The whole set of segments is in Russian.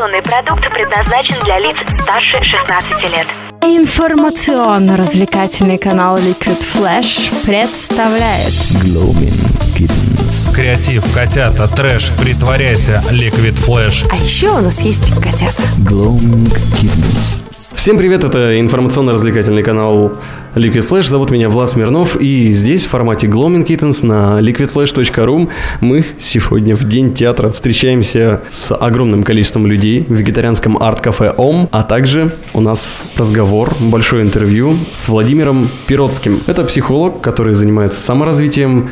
Информационный продукт предназначен для лиц старше 16 лет. Информационно-развлекательный канал Liquid Flash представляет Gloaming Kittens. Креатив, котята, трэш, притворяйся, Liquid Flash. А еще у нас есть котята. Gloaming Kittens. Всем привет, это информационно-развлекательный канал Liquid Flash. Зовут меня Влад Смирнов, и здесь в формате Gloaming Kittens на liquidflash.ru мы сегодня в День театра встречаемся с огромным количеством людей в вегетарианском арт-кафе ОМ, а также у нас разговор, большое интервью с Владимиром Пиротским. Это психолог, который занимается саморазвитием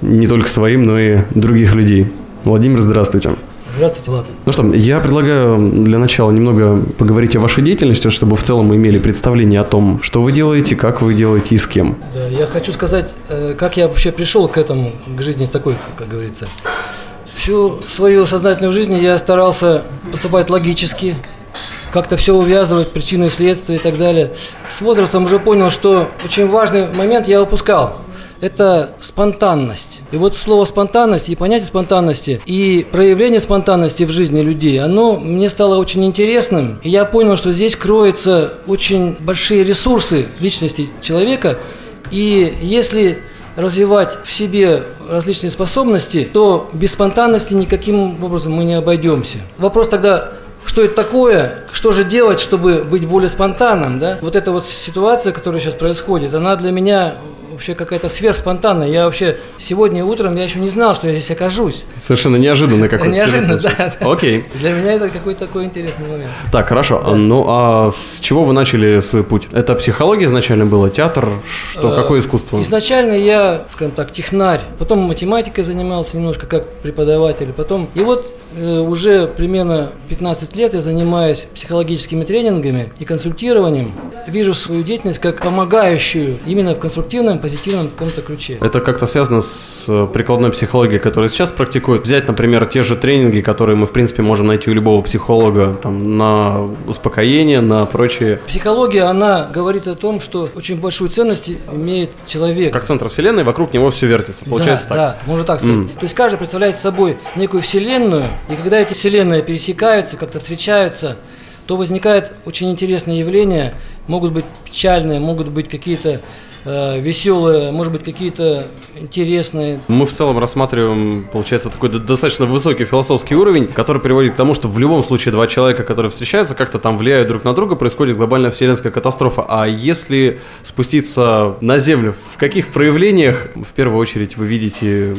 не только своим, но и других людей. Владимир, здравствуйте. Здравствуйте, Влад. Ну что, я предлагаю для начала немного поговорить о вашей деятельности, чтобы в целом мы имели представление о том, что вы делаете, как вы делаете и с кем. Да, я хочу сказать, э, как я вообще пришел к этому, к жизни такой, как говорится. Всю свою сознательную жизнь я старался поступать логически, как-то все увязывать, причины и следствия и так далее. С возрастом уже понял, что очень важный момент я упускал – это спонтанность. И вот слово спонтанность и понятие спонтанности и проявление спонтанности в жизни людей, оно мне стало очень интересным. И я понял, что здесь кроются очень большие ресурсы личности человека. И если развивать в себе различные способности, то без спонтанности никаким образом мы не обойдемся. Вопрос тогда, что это такое, что же делать, чтобы быть более спонтанным, да? Вот эта вот ситуация, которая сейчас происходит, она для меня вообще какая-то сверхспонтанная. Я вообще сегодня утром я еще не знал, что я здесь окажусь. Совершенно неожиданно какой-то Неожиданно, да. Окей. Для меня это какой-то такой интересный момент. Так, хорошо. Ну, а с чего вы начали свой путь? Это психология изначально было, театр? Что, какое Э, искусство? Изначально я, скажем так, технарь, потом математикой занимался немножко как преподаватель, потом... И вот э, уже примерно 15 лет я занимаюсь психологическими тренингами и консультированием. Вижу свою деятельность как помогающую именно в конструктивном, позитивном каком-то ключе. Это как-то связано с э, прикладной психологией, которую сейчас практикуют. Взять, например, те же тренинги, которые мы, в принципе, можем найти у любого психолога, там, на успокоение, на прочие. Психология, она говорит о том, что очень большую ценность имеет человек. Как центр вселенной, вокруг него все вертится. Получается да, так. Да, можно так сказать. М. То есть каждый представляет собой некую вселенную, и когда эти вселенные пересекаются, как-то встречаются, то возникает очень интересное явление. Могут быть печальные, могут быть какие-то веселые, может быть какие-то интересные. Мы в целом рассматриваем, получается, такой достаточно высокий философский уровень, который приводит к тому, что в любом случае два человека, которые встречаются, как-то там влияют друг на друга, происходит глобальная вселенская катастрофа. А если спуститься на Землю, в каких проявлениях, в первую очередь, вы видите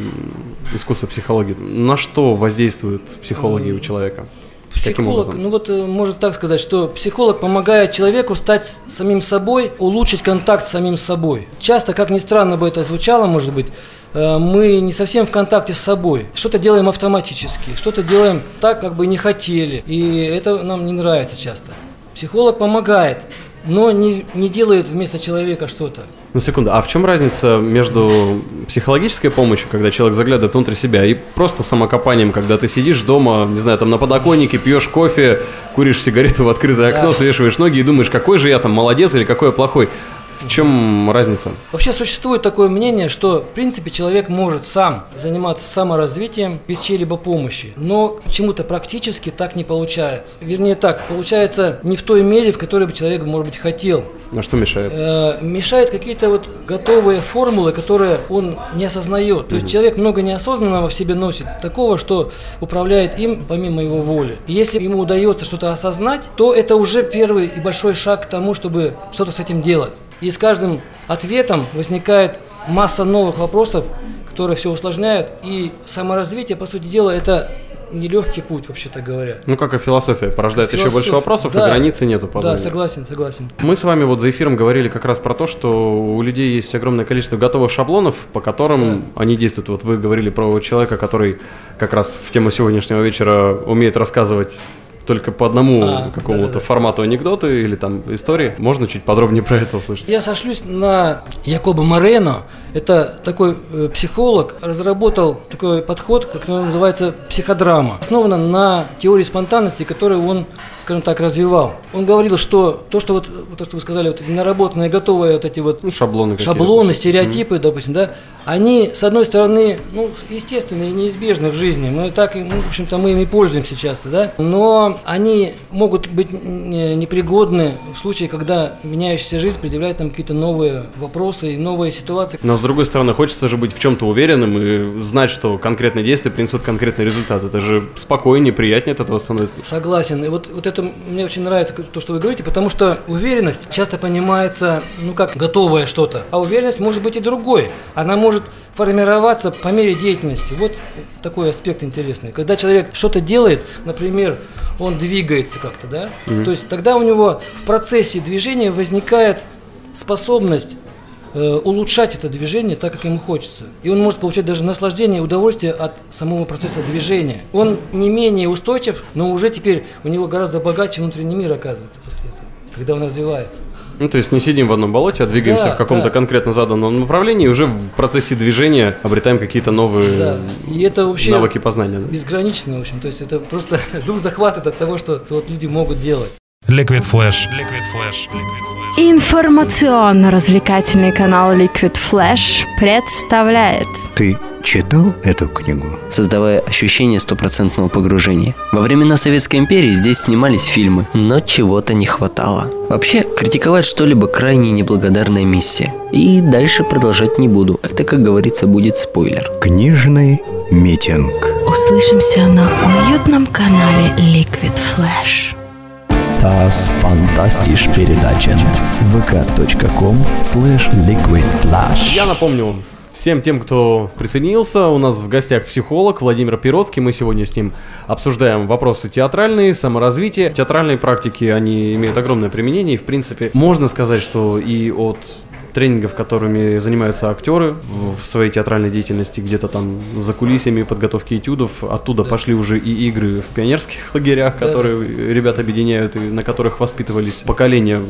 искусство психологии? На что воздействуют психологи у человека? Психолог, ну вот э, можно так сказать, что психолог помогает человеку стать самим собой, улучшить контакт с самим собой. Часто, как ни странно бы это звучало, может быть, э, мы не совсем в контакте с собой. Что-то делаем автоматически, что-то делаем так, как бы не хотели. И это нам не нравится часто. Психолог помогает, но не, не делает вместо человека что-то. Ну, секунду, а в чем разница между психологической помощью, когда человек заглядывает внутрь себя, и просто самокопанием, когда ты сидишь дома, не знаю, там на подоконнике, пьешь кофе, куришь сигарету в открытое окно, Да. свешиваешь ноги и думаешь, какой же я там молодец или какой я плохой. В чем разница? Вообще существует такое мнение, что в принципе человек может сам заниматься саморазвитием без чьей-либо помощи, но почему-то практически так не получается. Вернее так, получается не в той мере, в которой бы человек, может быть, хотел. А что мешает? Э, мешают какие-то вот готовые формулы, которые он не осознает. То есть человек много неосознанного в себе носит, такого, что управляет им помимо его воли. И если ему удается что-то осознать, то это уже первый и большой шаг к тому, чтобы что-то с этим делать. И с каждым ответом возникает масса новых вопросов, которые все усложняют. И саморазвитие, по сути дела, это нелегкий путь, вообще-то говоря. Ну, как и философия, порождает еще Философия. больше вопросов, Да. и границы нету по Да, согласен, согласен. Мы с вами вот за эфиром говорили как раз про то, что у людей есть огромное количество готовых шаблонов, по которым они действуют. Вот вы говорили про человека, который как раз в тему сегодняшнего вечера умеет рассказывать только по одному А, какому-то да-да-да. формату анекдоты или там истории. Можно чуть подробнее про это услышать? Я сошлюсь на Якоба Морено. Это такой э, психолог, разработал такой подход, как называется, психодрама. Основана на теории спонтанности, которую он, скажем так, развивал. Он говорил, что то, что вот, то, что вы сказали, вот эти наработанные, готовые вот эти вот Ну, шаблоны шаблоны, стереотипы, допустим, да, они, с одной стороны, ну, естественны и неизбежны в жизни. Мы так, ну, в общем-то, мы ими пользуемся часто, да, но они могут быть не- непригодны в случае, когда меняющаяся жизнь предъявляет нам какие-то новые вопросы и новые ситуации. Но с другой стороны, хочется же быть в чем-то уверенным и знать, что конкретные действия принесут конкретный результат. Это же спокойнее, приятнее от этого становится. Согласен. И вот, вот это мне очень нравится, то, что вы говорите, потому что уверенность часто понимается, ну, как готовое что-то. А уверенность может быть и другой. Она может формироваться по мере деятельности. Вот такой аспект интересный. Когда человек что-то делает, например, он двигается как-то, да, то есть тогда у него в процессе движения возникает способность улучшать это движение так, как ему хочется. И он может получать даже наслаждение и удовольствие от самого процесса движения. Он не менее устойчив, но уже теперь у него гораздо богаче внутренний мир оказывается после этого, когда он развивается. Ну, то есть не сидим в одном болоте, а двигаемся Да, в каком-то да. конкретно заданном направлении и уже в процессе движения обретаем какие-то новые Да. И это вообще навыки познания. да. безгранично, в общем. То есть это просто дух захватывает от того, что вот люди могут делать. Liquid Flash. Liquid Flash. Liquid Flash. Информационно-развлекательный канал Liquid Flash представляет Ты читал эту книгу? создавая ощущение стопроцентного погружения. Во времена Советской империи здесь снимались фильмы, но чего-то не хватало. Вообще, критиковать что-либо крайне неблагодарная миссия. И дальше продолжать не буду. Это, как говорится, будет спойлер. Книжный митинг. Услышимся на уютном канале Liquid Flash. Das Fantastisch передача. vk.com slash liquid flash. Я напомню всем тем, кто присоединился, у нас в гостях психолог Владимир Пироцкий. Мы сегодня с ним обсуждаем вопросы театральные, саморазвития. Театральные практики, они имеют огромное применение. И, в принципе, можно сказать, что и от тренингов, которыми занимаются актеры в своей театральной деятельности, где-то там за кулисами подготовки этюдов, оттуда пошли уже и игры в пионерских лагерях, Да. которые ребят объединяют и на которых воспитывались поколения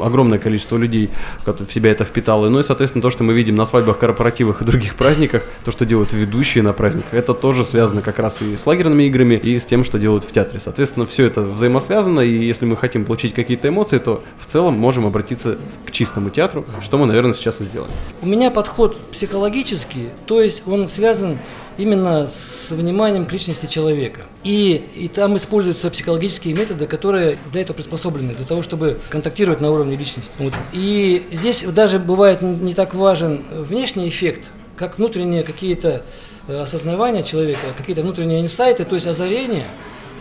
огромное количество людей в себя это впитало. Ну и, соответственно, то, что мы видим на свадьбах, корпоративах и других праздниках, то, что делают ведущие на праздниках, это тоже связано как раз и с лагерными играми, и с тем, что делают в театре. Соответственно, все это взаимосвязано, и если мы хотим получить какие-то эмоции, то в целом можем обратиться к чистому театру, что мы, наверное, сейчас и сделаем. У меня подход психологический, то есть он связан именно с вниманием к личности человека. И, и там используются психологические методы, которые для этого приспособлены, для того, чтобы контактировать на уровне личности. Вот. И здесь даже бывает не так важен внешний эффект, как внутренние какие-то э, осознавания человека, какие-то внутренние инсайты, то есть озарения,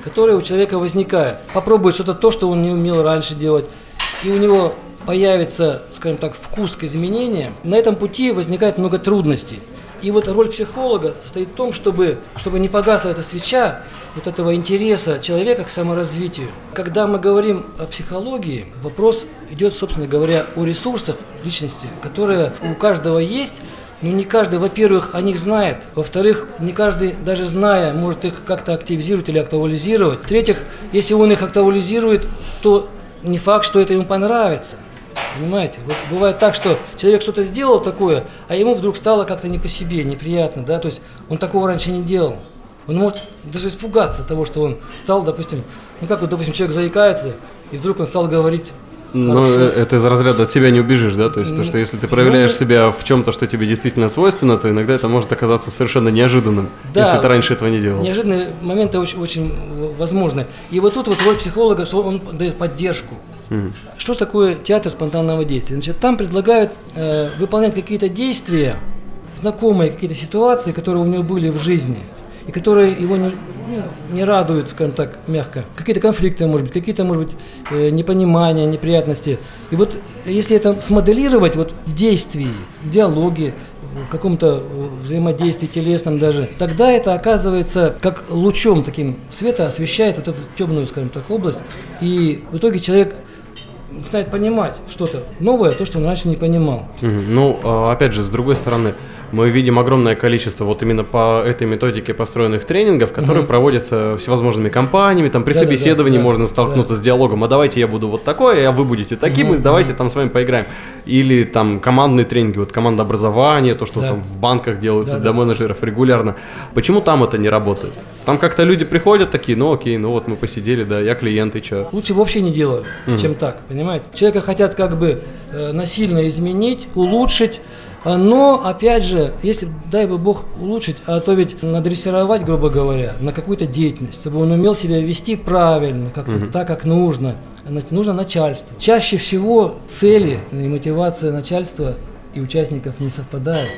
которые у человека возникают. Попробует что-то то, что он не умел раньше делать, и у него появится, скажем так, вкус к изменениям. На этом пути возникает много трудностей. И вот роль психолога состоит в том, чтобы, чтобы не погасла эта свеча вот этого интереса человека к саморазвитию. Когда мы говорим о психологии, вопрос идет, собственно говоря, о ресурсах личности, которые у каждого есть, но не каждый, во-первых, о них знает. Во-вторых, не каждый, даже зная, может их как-то активизировать или актуализировать. В-третьих, если он их актуализирует, то не факт, что это ему понравится. Понимаете? Вот бывает так, что человек что-то сделал такое, а ему вдруг стало как-то не по себе, неприятно, да, то есть он такого раньше не делал. Он может даже испугаться того, что он стал, допустим, ну как вот, допустим, человек заикается, и вдруг он стал говорить хорошо. э, это из разряда от себя не убежишь, да? То есть то, Ну, что если ты проявляешь ну, себя в чем-то, что тебе действительно свойственно, то иногда это может оказаться совершенно неожиданным, Да. если ты раньше этого не делал. Неожиданные моменты очень, очень возможны. И вот тут вот роль психолога, что он дает поддержку. Что же такое театр спонтанного действия? Значит, там предлагают э, выполнять какие-то действия, знакомые какие-то ситуации, которые у него были в жизни, и которые его не, ну, не радуют, скажем так, мягко. Какие-то конфликты, может быть, какие-то, может быть, э, непонимания, неприятности. И вот если это смоделировать вот в действии, в диалоге, в каком-то взаимодействии телесном даже, тогда это оказывается как лучом таким света освещает вот эту темную, скажем так, область, и в итоге человек начинает понимать что-то новое, то, что он раньше не понимал. Ну, а, опять же, с другой стороны, мы видим огромное количество вот именно по этой методике построенных тренингов, которые Мгм. проводятся всевозможными компаниями, там при Да-да-да, собеседовании да, можно столкнуться с диалогом, а давайте я буду вот такой, а вы будете таким, и давайте мгм. там с вами поиграем. Или там командные тренинги, вот команда образования, то, что Да. там в банках делается для менеджеров регулярно. Почему там это не работает? Там как-то люди приходят такие, ну окей, ну вот мы посидели, да, я клиент, и чё? Лучше вообще не делать, чем так, понимаете? Человека хотят как бы э, насильно изменить, улучшить, но, опять же, если, дай бы Бог, улучшить, а то ведь надрессировать, грубо говоря, на какую-то деятельность, чтобы он умел себя вести правильно, как-то так, как нужно, нужно начальство. Чаще всего цели и мотивация начальства и участников не совпадают,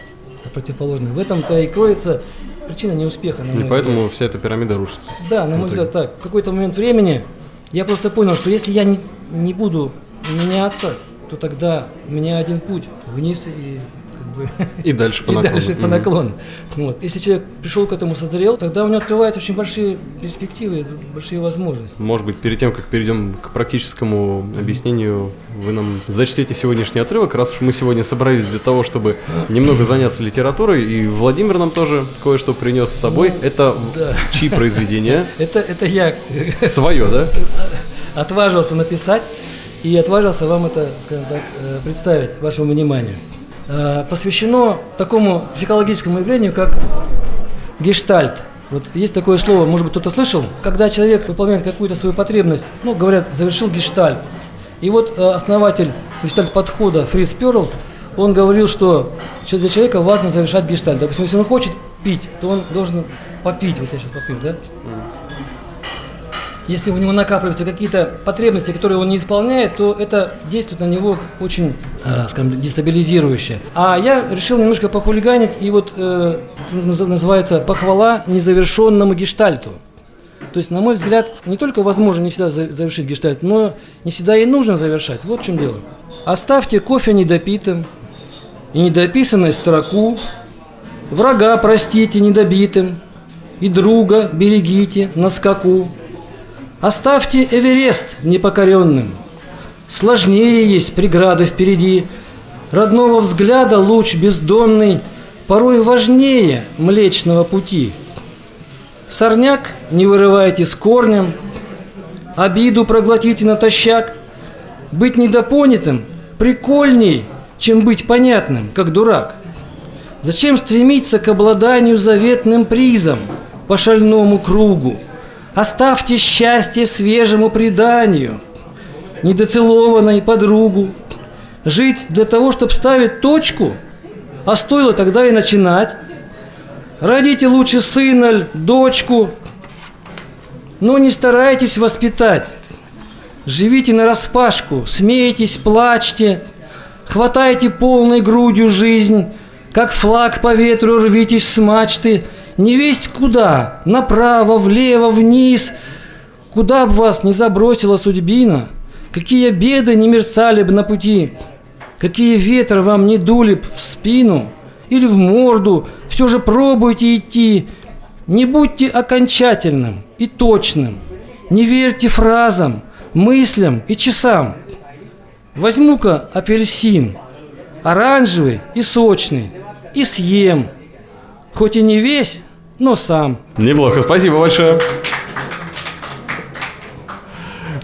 а противоположны. В этом-то и кроется причина неуспеха, И поэтому взгляд. вся эта пирамида рушится. Да, на мой взгляд, так. В какой-то момент времени я просто понял, что если я не, не буду меняться, то тогда у меня один путь вниз и как бы И дальше по и наклону. дальше по наклону. Вот. Если человек пришел к этому, созрел, тогда у него открываются очень большие перспективы, большие возможности. Может быть, перед тем, как перейдем к практическому объяснению, вы нам зачтете сегодняшний отрывок, раз уж мы сегодня собрались для того, чтобы немного заняться литературой, и Владимир нам тоже кое-что принес с собой. Это Ну, да. чьи произведения? Это, это я Свое, да? отважился написать и отважился вам это, скажем так, э, представить вашему вниманию. Э, Посвящено такому психологическому явлению, как гештальт. Вот есть такое слово, может быть, кто-то слышал, когда человек выполняет какую-то свою потребность, ну, говорят, завершил гештальт. И вот э, основатель гештальт-подхода Фриц Перлс, он говорил, что для человека важно завершать гештальт. Допустим, если он хочет пить, то он должен попить. Вот я сейчас попью, да? Если у него накапливаются какие-то потребности, которые он не исполняет, то это действует на него очень, э, скажем, дестабилизирующе. А я решил немножко похулиганить, и вот э, называется похвала незавершенному гештальту. То есть, на мой взгляд, не только возможно не всегда за- завершить гештальт, но не всегда и нужно завершать. Вот в чем дело. Оставьте кофе недопитым и недописанной строку, врага простите недобитым, и друга берегите на скаку. Оставьте Эверест непокоренным. Сложнее есть преграды впереди. Родного взгляда луч бездонный порой важнее Млечного пути. Сорняк не вырывайте с корнем, обиду проглотите натощак. Быть недопонятым прикольней, чем быть понятным, как дурак. Зачем стремиться к обладанию заветным призом по шальному кругу? Оставьте счастье свежему преданию, недоцелованной подругу. Жить для того, чтобы ставить точку, а стоило тогда и начинать. Родите лучше сына, дочку, но не старайтесь воспитать. Живите на распашку, смейтесь, плачьте, хватайте полной грудью жизнь, как флаг по ветру рвитесь с мачты, не весть куда, направо, влево, вниз, куда б вас не забросила судьбина, какие беды не мерцали б на пути, какие ветры вам не дули б в спину? Или в морду, все же пробуйте идти, не будьте окончательным и точным, не верьте фразам, мыслям и часам. Возьму-ка апельсин, оранжевый и сочный, и съем, хоть и не весь, но сам. Неплохо, спасибо большое.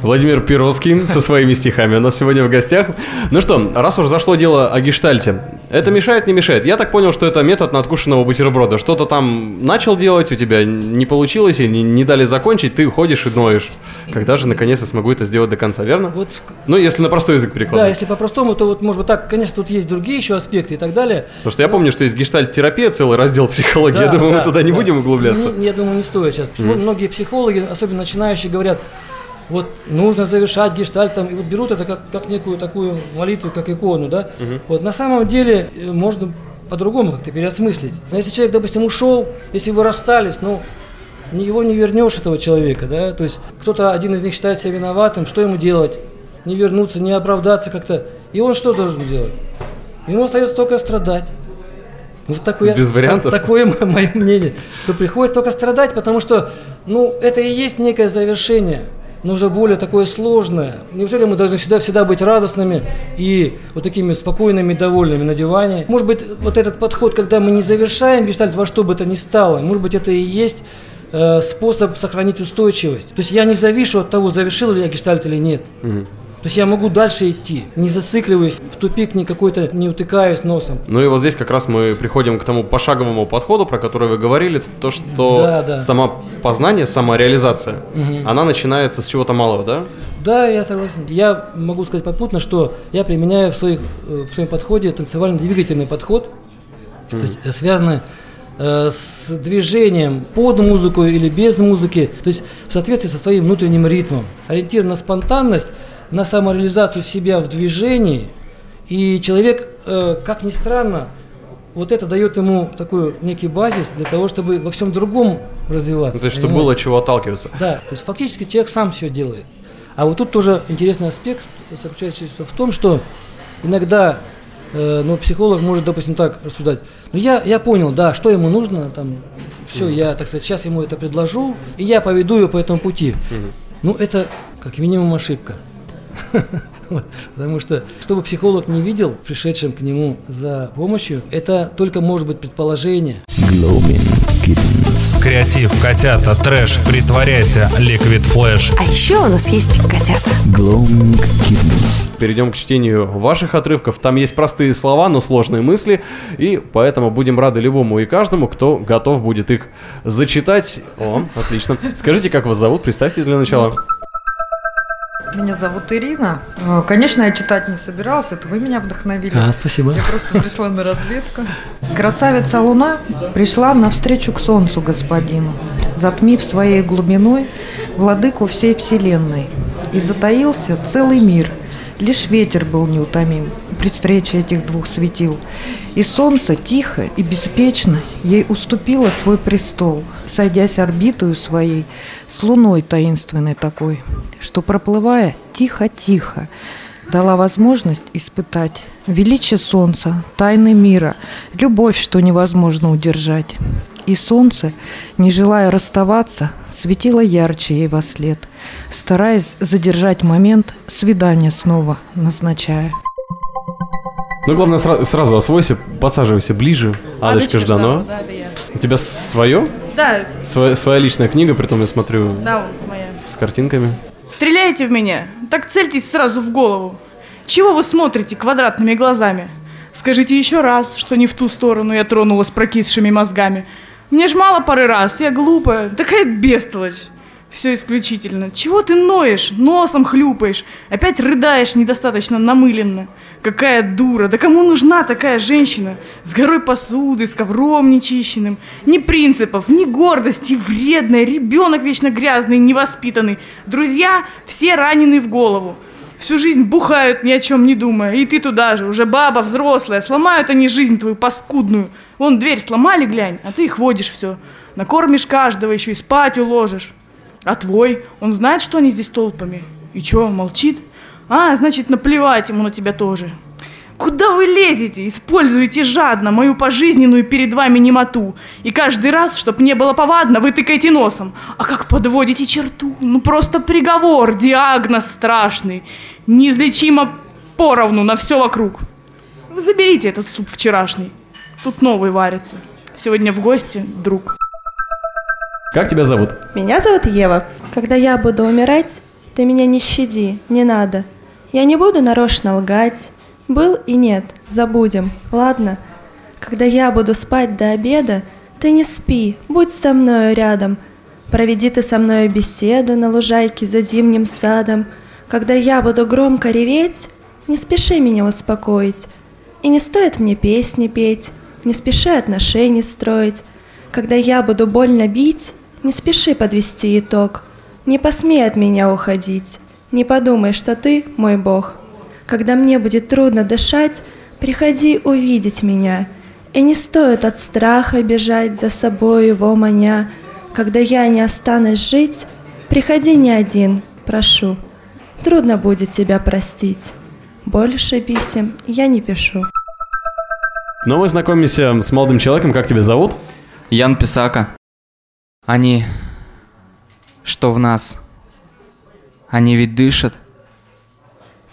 Владимир Перовский со своими стихами у нас сегодня в гостях. Ну что, раз уж зашло дело о гештальте, это мешает, не мешает? Я так понял, что это метод надкушенного бутерброда. Что-то там начал делать, у тебя не получилось, или не, не дали закончить, ты ходишь и ноешь. Когда же наконец я смогу это сделать до конца, верно? Вот Ну, если на простой язык Да, перекладывать. если по-простому, то вот, может быть, так, конечно, тут есть другие еще аспекты и так далее. Потому что я помню, что есть гештальт-терапия, целый раздел психологии. я Да, думаю, да, мы туда не да. будем углубляться. Не- я думаю, не стоит сейчас. Многие психологи, особенно начинающие, говорят, вот нужно завершать гештальт, там, и вот берут это как, как некую такую молитву, как икону, да. Вот на самом деле э, можно по-другому как-то переосмыслить. Но если человек, допустим, ушел, если вы расстались, ну, его не вернешь, этого человека, да, то есть кто-то, один из них считает себя виноватым, что ему делать? Не вернуться, не оправдаться как-то. И он что должен делать? Ему остается только страдать. Вот такое, Без вариантов? так- такое мо- мое мнение, что приходится только страдать, потому что, ну, это и есть некое завершение. Но уже более такое сложное. Неужели мы должны всегда, всегда быть радостными и вот такими спокойными, довольными на диване? Может быть, вот этот подход, когда мы не завершаем гештальт во что бы то ни стало, может быть, это и есть э, способ сохранить устойчивость. То есть я не завишу от того, завершил ли я гештальт или нет. То есть я могу дальше идти, не зацикливаясь, в тупик ни какой-то не утыкаюсь носом. Ну и вот здесь как раз мы приходим к тому пошаговому подходу, про который вы говорили, то, что Да, да. самопознание, самореализация, она начинается с чего-то малого, да? Да, я согласен. Я могу сказать попутно, что я применяю в, своих, э, в своем подходе танцевально-двигательный подход, то есть э, связанный э, с движением под музыку или без музыки, то есть в соответствии со своим внутренним ритмом. Ориентир на спонтанность, на самореализацию себя в движении, и человек, э, как ни странно, вот это дает ему такой некий базис для того, чтобы во всем другом развиваться. Ну, то есть, чтобы было чего отталкиваться. Да, то есть фактически человек сам все делает. А вот тут тоже интересный аспект заключается в том, что иногда э, ну, психолог может, допустим, так рассуждать. Ну, я, я понял, да, что ему нужно, там, все, я, так сказать, сейчас ему это предложу, и я поведу его по этому пути. Ну, это как минимум ошибка. Вот. Потому что, чтобы психолог не видел пришедшим к нему за помощью, это только может быть предположение. Креатив, котята, трэш, притворяйся, Liquid Flash. А еще у нас есть котята. Gloaming Kittens. Перейдем к чтению ваших отрывков. Там есть простые слова, но сложные мысли, и поэтому будем рады любому и каждому, кто готов будет их зачитать. О, отлично. Скажите, как вас зовут? Представьтесь для начала. Меня зовут Ирина. Э, Конечно, я читать не собиралась, это вы меня вдохновили. А, спасибо. Я просто пришла на разведку. Красавица Луна пришла навстречу к Солнцу господину, затмив своей глубиной владыку всей вселенной. И затаился целый мир. Лишь ветер был неутомим при встрече этих двух светил. И солнце тихо и беспечно ей уступило свой престол, сойдясь орбитою своей с луной таинственной такой, что проплывая тихо-тихо, дала возможность испытать величие солнца, тайны мира, любовь, что невозможно удержать. И солнце, не желая расставаться, светило ярче ей во след, стараясь задержать момент свидания снова назначая. Ну, главное, сра- сразу освойся, подсаживайся ближе. Адочка Жданова. Да, это я. У тебя свое? Да, Своя, своя личная книга, при том я смотрю да, вот моя. с картинками. Стреляете в меня? Так цельтесь сразу в голову. Чего вы смотрите квадратными глазами? Скажите еще раз, что не в ту сторону я тронулась прокисшими мозгами. Мне ж мало пары раз, я глупая, такая бестолочь. Все исключительно. Чего ты ноешь, носом хлюпаешь, опять рыдаешь недостаточно намыленно. Какая дура, да кому нужна такая женщина? С горой посуды, с ковром нечищенным. Ни принципов, ни гордости, вредная, ребенок вечно грязный, невоспитанный. Друзья все ранены в голову. Всю жизнь бухают, ни о чем не думая. И ты туда же, уже баба взрослая. Сломают они жизнь твою паскудную. Вон дверь сломали, глянь, а ты их водишь все. Накормишь каждого, еще и спать уложишь. А твой, он знает, что они здесь толпами? И чё, молчит? А, значит, наплевать ему на тебя тоже. Куда вы лезете? Используете жадно мою пожизненную перед вами немоту. И каждый раз, чтоб не было повадно, вы тыкаете носом. А как подводите черту? Ну просто приговор, диагноз страшный. Неизлечимо поровну на все вокруг. Вы заберите этот суп вчерашний. Тут новый варится. Сегодня в гости друг. Как тебя зовут? Меня зовут Ева. Когда я буду умирать, ты меня не щади, не надо. Я не буду нарочно лгать. Был и нет, забудем, ладно? Когда я буду спать до обеда, ты не спи, будь со мною рядом. Проведи ты со мною беседу на лужайке за зимним садом. Когда я буду громко реветь, не спеши меня успокоить. И не стоит мне песни петь, не спеши отношения строить. Когда я буду больно бить, не спеши подвести итог. Не посмей от меня уходить, не подумай, что ты мой Бог. Когда мне будет трудно дышать, приходи увидеть меня. И не стоит от страха бежать за собой его маня. Когда я не останусь жить, приходи не один, прошу. Трудно будет тебя простить. Больше писем я не пишу. Но мы знакомимся с молодым человеком. Как тебя зовут? Ян Писака. Они, что в нас, Они ведь дышат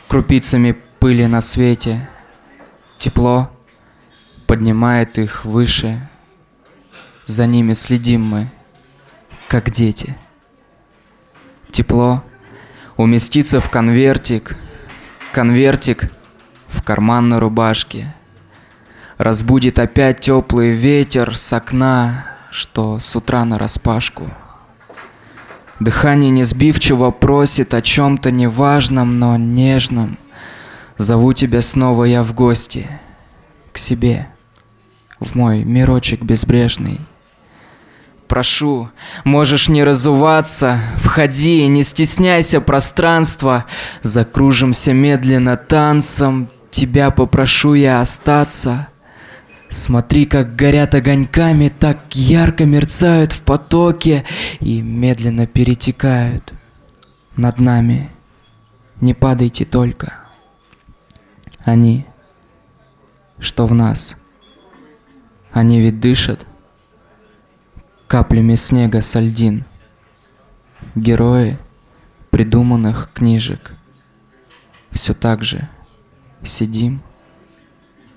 крупицами пыли на свете. Тепло поднимает их выше. За ними следим мы, как дети. Тепло уместится в конвертик, конвертик в карман на рубашке. Разбудит опять теплый ветер с окна, что с утра на распашку. Дыхание несбивчиво просит о чем-то неважном, но нежном. Зову тебя снова я в гости, к себе, в мой мирочек безбрежный. Прошу, можешь не разуваться, входи, не стесняйся пространства, закружимся медленно танцем, тебя попрошу я остаться. Смотри, как горят огоньками, так ярко мерцают в потоке и медленно перетекают над нами. Не падайте только. Они, что в нас, они ведь дышат каплями снега со льдин. Герои придуманных книжек. Все так же сидим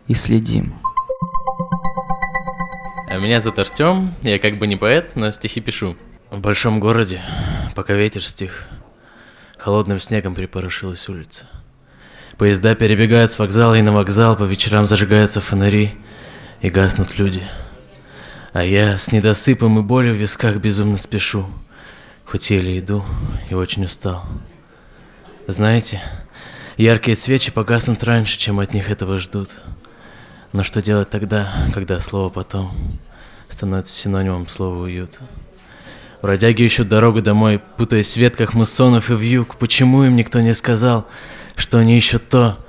и следим. А Меня зовут Артем, я как бы не поэт, но стихи пишу. В большом городе, пока ветер стих, холодным снегом припорошилась улица. Поезда перебегают с вокзала и на вокзал, по вечерам зажигаются фонари и гаснут люди. А я с недосыпом и болью в висках безумно спешу, хоть еле иду и очень устал. Знаете, яркие свечи погаснут раньше, чем от них этого ждут. Но что делать тогда, когда слово «потом» становится синонимом слова «уют»? Бродяги ищут дорогу домой, путаясь в ветках муссонов и вьюг. Почему им никто не сказал, что они ищут то,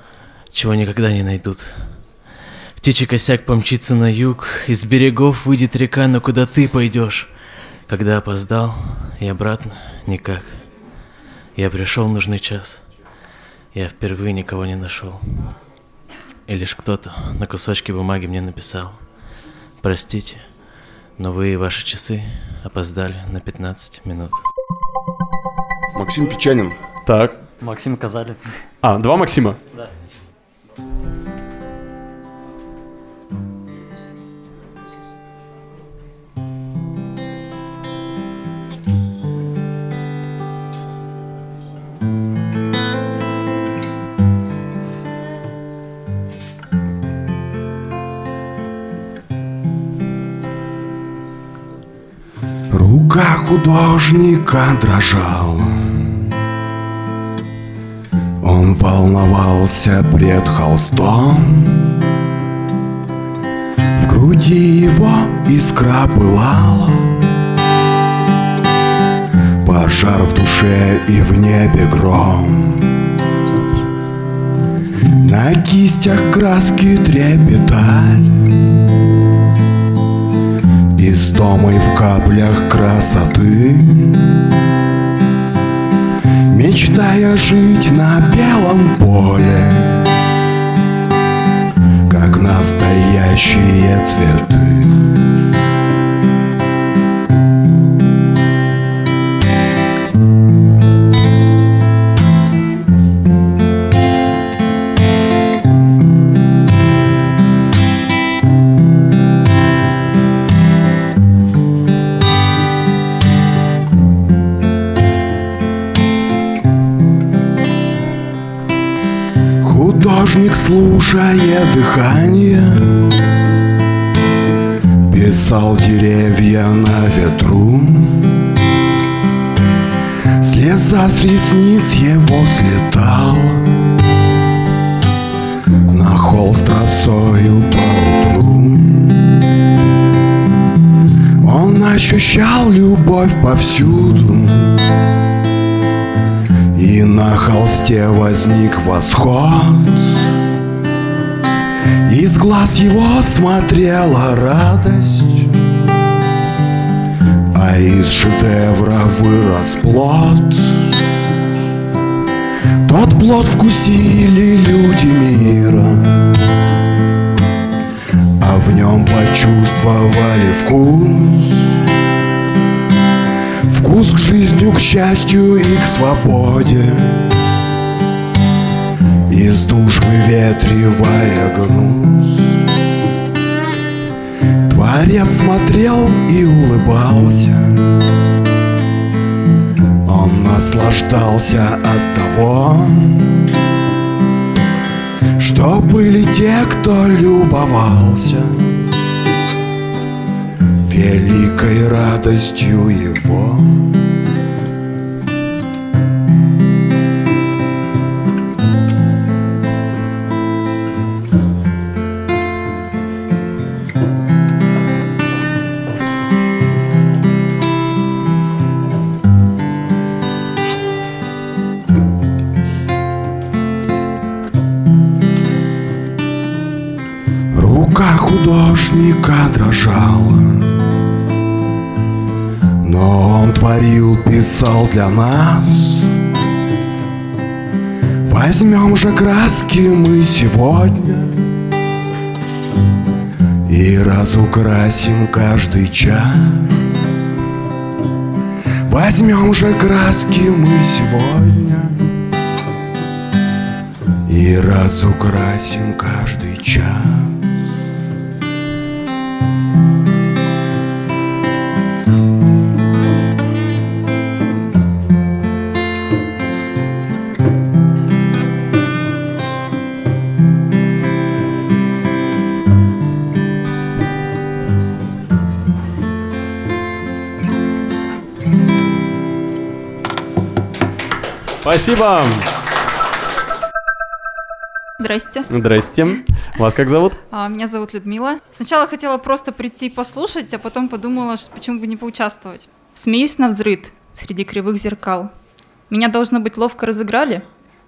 чего никогда не найдут? Птичий косяк помчится на юг, из берегов выйдет река, но куда ты пойдешь? Когда опоздал, и обратно никак. Я пришел в нужный час, я впервые никого не нашел. И лишь кто-то на кусочке бумаги мне написал. Простите, но вы и ваши часы опоздали на 15 минут. Максим Печанин. Так. Максим Казали. А, два Максима? Да. Художника дрожала Он волновался пред холстом. В груди его искра пылала. Пожар в душе и в небе гром. На кистях краски трепетали Истомой в каплях красоты. Мечтая жить на белом поле Как настоящие цветы Художник, слушая дыхание Писал деревья на ветру. Слеза с ресниц его слетала На холст росою поутру Он ощущал любовь повсюду и на холсте возник восход Из глаз его смотрела радость А из шедевра вырос плод. Тот плод вкусили люди мира А в нем почувствовали вкус. Вкус к жизни, к счастью и к свободе Из душ выветривая гнус Творец смотрел и улыбался. Он наслаждался от того Что были те, кто любовался Великой радостью его художника дрожала. Но он творил, писал для нас. Возьмем же краски мы сегодня И разукрасим каждый час. Возьмем же краски мы сегодня И разукрасим каждый час Спасибо. Здрасте. Здрасте. Вас как зовут? А, Меня зовут Людмила. Сначала хотела просто прийти послушать, а потом подумала, что почему бы не поучаствовать. Смеюсь на взрыд среди кривых зеркал. Меня, должно быть, ловко разыграли.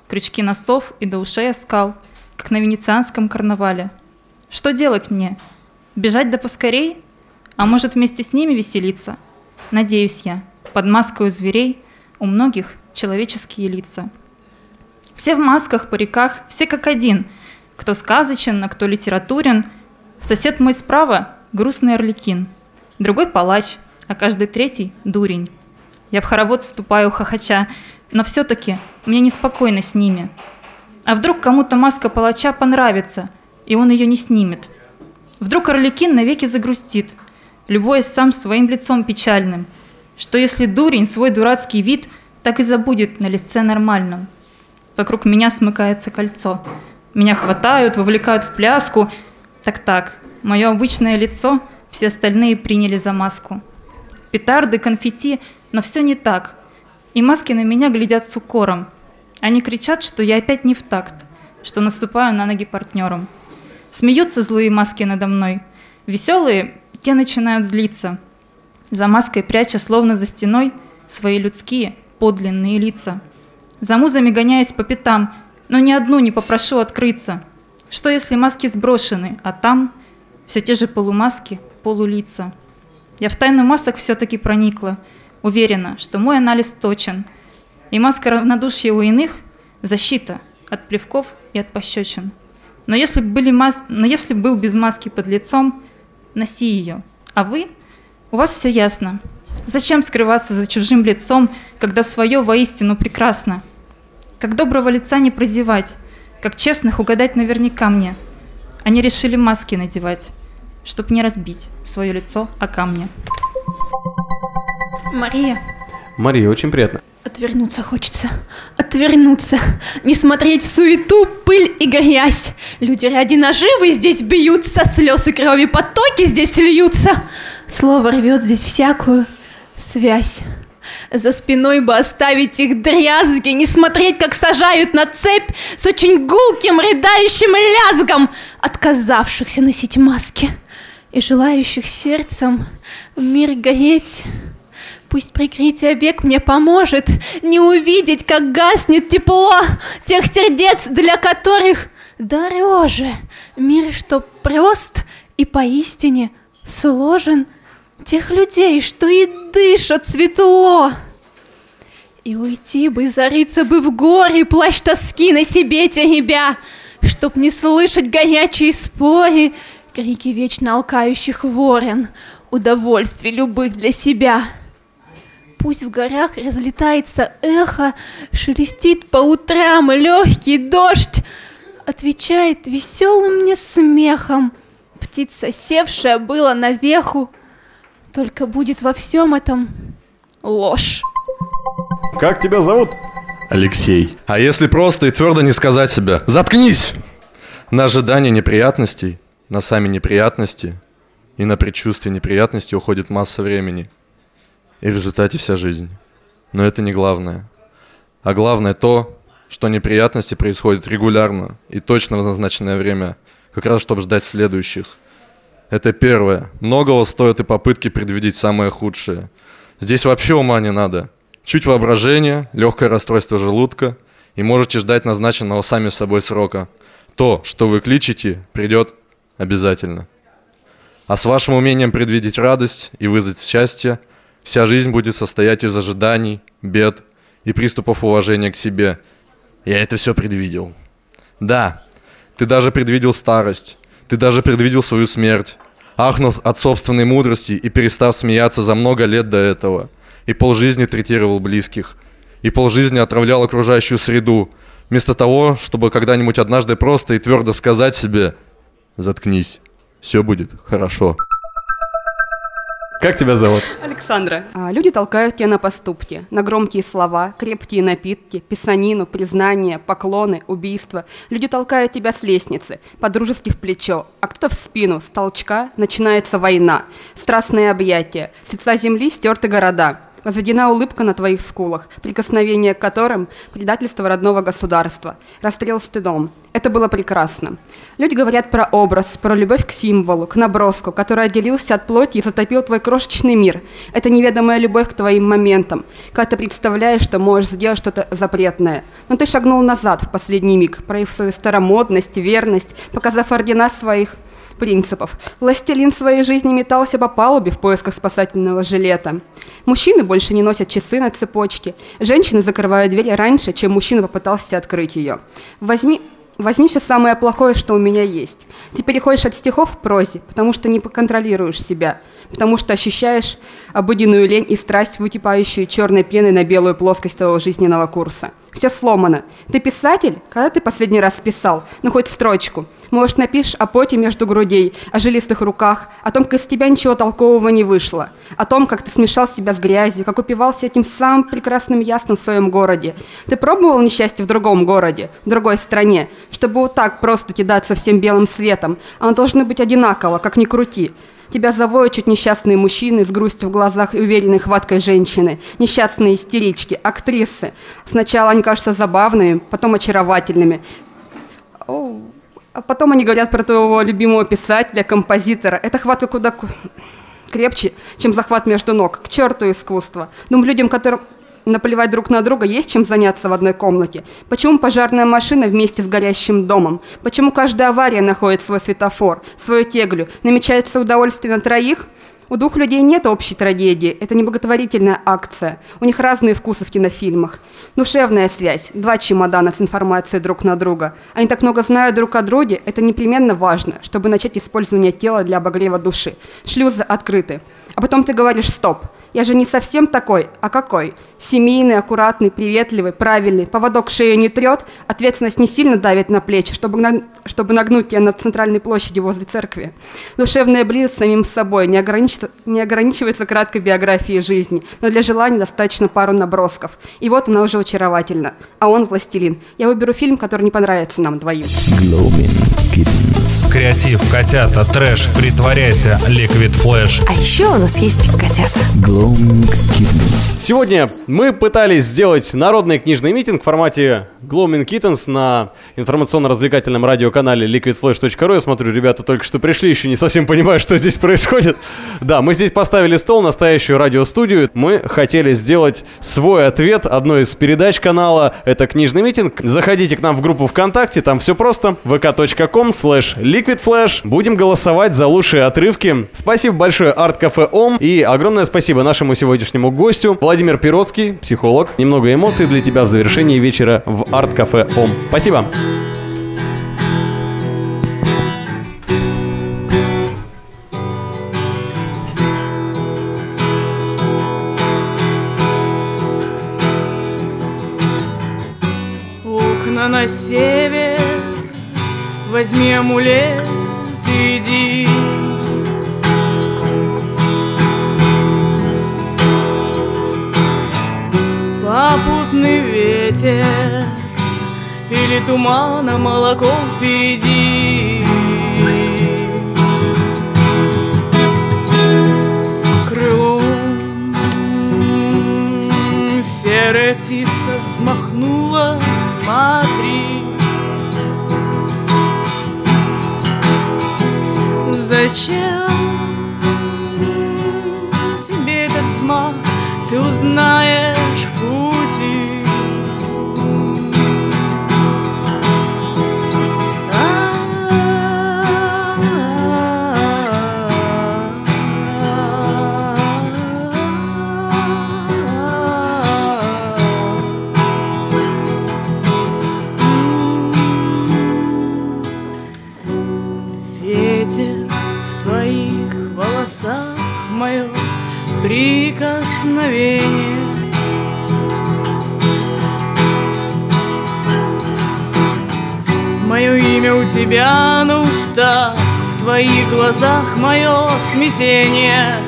Крючки носов и до ушей оскал, как на венецианском карнавале. Что делать мне? Бежать да поскорей? А может, вместе с ними веселиться? Надеюсь я, под маской у зверей у многих человеческие лица. Все в масках, париках, все как один. Кто сказочен, а кто литературен. Сосед мой справа — грустный орликин. Другой — палач, а каждый третий — дурень. Я в хоровод вступаю хохоча, но все-таки мне неспокойно с ними. А вдруг кому-то маска палача понравится, и он ее не снимет? Вдруг орликин навеки загрустит, любуясь сам своим лицом печальным, что если дурень свой дурацкий вид так и забудет на лице нормальном. Вокруг меня смыкается кольцо. Меня хватают, вовлекают в пляску. Так-так, мое обычное лицо все остальные приняли за маску. Петарды, конфетти, но все не так. И маски на меня глядят с укором. Они кричат, что я опять не в такт, что наступаю на ноги партнерам. Смеются злые маски надо мной. Веселые, те начинают злиться. За маской пряча, словно за стеной, свои людские, подлинные лица. За музами гоняюсь по пятам, но ни одну не попрошу открыться. Что если маски сброшены, а там все те же полумаски, полулица. Я в тайну масок все-таки проникла, уверена, что мой анализ точен. И маска равнодушия у иных – защита от плевков и от пощечин. Но если, были мас... Но если был без маски под лицом, носи ее. А вы? У вас все ясно. Зачем скрываться за чужим лицом, когда свое воистину прекрасно? Как доброго лица не прозевать, как честных угадать наверняка мне. Они решили маски надевать, чтоб не разбить свое лицо о камне. Мария, Мария, очень приятно. отвернуться хочется. Отвернуться. Не смотреть в суету, пыль и грязь. Люди ради наживы здесь бьются, слез и крови потоки здесь льются. Слово рвет здесь всякую связь. За спиной бы оставить их дрязги, не смотреть, как сажают на цепь с очень гулким, рыдающим лязгом отказавшихся носить маски и желающих сердцем в мир гореть. Пусть прикрытие век мне поможет не увидеть, как гаснет тепло тех сердец, для которых дороже мир, что прост и поистине сложен тех людей, что и дышат светло. И уйти бы, зарыться бы в горе, плащ тоски на себе теребя, Чтоб не слышать горячие споры, крики вечно алкающих ворон, удовольствий любых для себя. Пусть в горах разлетается эхо, шелестит по утрам легкий дождь, отвечает веселым мне смехом. Птица, севшая была навеху, только будет во всем этом ложь. Как тебя зовут? Алексей. А если просто и твердо не сказать себе «Заткнись!» На ожидание неприятностей, на сами неприятности и на предчувствие неприятностей уходит масса времени. И в результате вся жизнь. Но это не главное. А главное то, что неприятности происходят регулярно и точно в назначенное время, как раз чтобы ждать следующих. Это первое. Многого стоят и попытки предвидеть самое худшее. Здесь вообще ума не надо. Чуть воображение, легкое расстройство желудка, и можете ждать назначенного сами собой срока. То, что вы кличете, придет обязательно. А с вашим умением предвидеть радость и вызвать счастье, вся жизнь будет состоять из ожиданий, бед и приступов уважения к себе. Я это все предвидел. Да, ты даже предвидел старость, ты даже предвидел свою смерть, ахнув от собственной мудрости и перестав смеяться за много лет до этого – и полжизни третировал близких, и полжизни отравлял окружающую среду, вместо того, чтобы когда-нибудь однажды просто и твердо сказать себе «Заткнись, все будет хорошо». Как тебя зовут? Александра. А, люди толкают тебя на поступки, на громкие слова, крепкие напитки, писанину, признания, поклоны, убийства. Люди толкают тебя с лестницы, по-дружески в плечо, а кто-то в спину, с толчка начинается война, страстные объятия, с лица земли стерты города – возведена улыбка на твоих скулах, прикосновение к которым – предательство родного государства, расстрел стыдом. Это было прекрасно. Люди говорят про образ, про любовь к символу, к наброску, который отделился от плоти и затопил твой крошечный мир. Это неведомая любовь к твоим моментам, когда ты представляешь, что можешь сделать что-то запретное. Но ты шагнул назад в последний миг, проявив свою старомодность, верность, показав ордена своих принципов. Властелин своей жизни метался по палубе в поисках спасательного жилета. Мужчины больше не носят часы на цепочке. Женщины закрывают дверь раньше, чем мужчина попытался открыть ее. Возьми Возьми все самое плохое, что у меня есть. Ты переходишь от стихов к прозе, потому что не поконтролируешь себя, потому что ощущаешь обыденную лень и страсть, вытекающую черной пеной на белую плоскость твоего жизненного курса. Все сломано. Ты писатель? Когда ты последний раз писал? Ну, хоть строчку. Может, напишешь о поте между грудей, о жилистых руках, о том, как из тебя ничего толкового не вышло, о том, как ты смешал себя с грязью, как упивался этим самым прекрасным ясным в своем городе. Ты пробовал несчастье в другом городе, в другой стране, чтобы вот так просто кидаться всем белым светом? Оно должно быть одинаково, как ни крути. Тебя завоют чуть несчастные мужчины с грустью в глазах и уверенной хваткой женщины, несчастные истерички, актрисы. Сначала они кажутся забавными, потом очаровательными. А потом они говорят про твоего любимого писателя, композитора. Эта хватка куда крепче, чем захват между ног. К черту искусство. Думаю, людям, которым наплевать друг на друга, есть чем заняться в одной комнате? Почему пожарная машина вместе с горящим домом? Почему каждая авария находит свой светофор, свою теглю? Намечается удовольствие на троих? У двух людей нет общей трагедии, это не благотворительная акция. У них разные вкусы в кинофильмах. Душевная связь, два чемодана с информацией друг на друга. Они так много знают друг о друге, это непременно важно, чтобы начать использование тела для обогрева души. Шлюзы открыты. А потом ты говоришь «стоп», я же не совсем такой, а какой? Семейный, аккуратный, приветливый, правильный. Поводок шею не трет, ответственность не сильно давит на плечи, чтобы, на... чтобы нагнуть тебя на центральной площади возле церкви. Душевная близость с самим собой не, огранич... не ограничивается краткой биографией жизни, но для желания достаточно пару набросков. И вот она уже очаровательна. А он властелин. Я выберу фильм, который не понравится нам двоим. Креатив, котята, трэш, притворяйся, Liquid Flash. А еще у нас есть котята. Glowing Kittens. Сегодня мы пытались сделать народный книжный митинг в формате Glowing Kittens на информационно-развлекательном радиоканале liquidflash.ru. Я смотрю, ребята только что пришли, еще не совсем понимаю, что здесь происходит. Да, мы здесь поставили стол, настоящую радиостудию. Мы хотели сделать свой ответ одной из передач канала. Это книжный митинг. Заходите к нам в группу ВКонтакте, там все просто. vk.com slash Liquid Flash. Будем голосовать за лучшие отрывки. Спасибо большое арт-кафе ОМ и огромное спасибо нашему сегодняшнему гостю Владимир Пиротский, психолог. Немного эмоций для тебя в завершении вечера в арт-кафе ОМ. Спасибо. На você Возьми амулет, иди. Попутный ветер Или тумана молоко впереди. Крылом Серая птица взмахнула, смотри Зачем тебе прикосновение. Мое имя у тебя на устах В твоих глазах мое смятение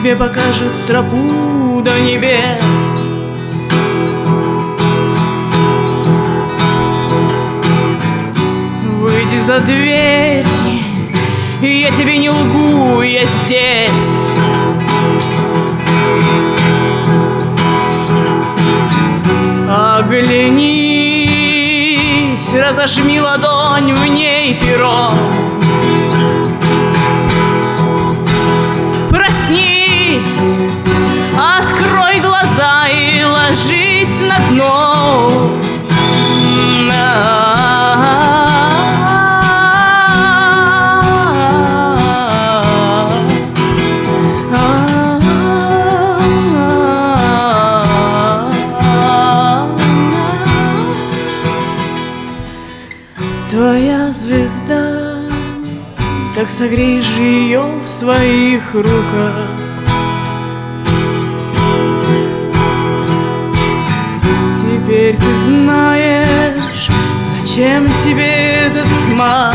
тебе покажет тропу до небес. Выйди за дверь, я тебе не лгу, я здесь. Оглянись, разожми ладонь, в ней перо согрей же ее в своих руках. Теперь ты знаешь, зачем тебе этот взмах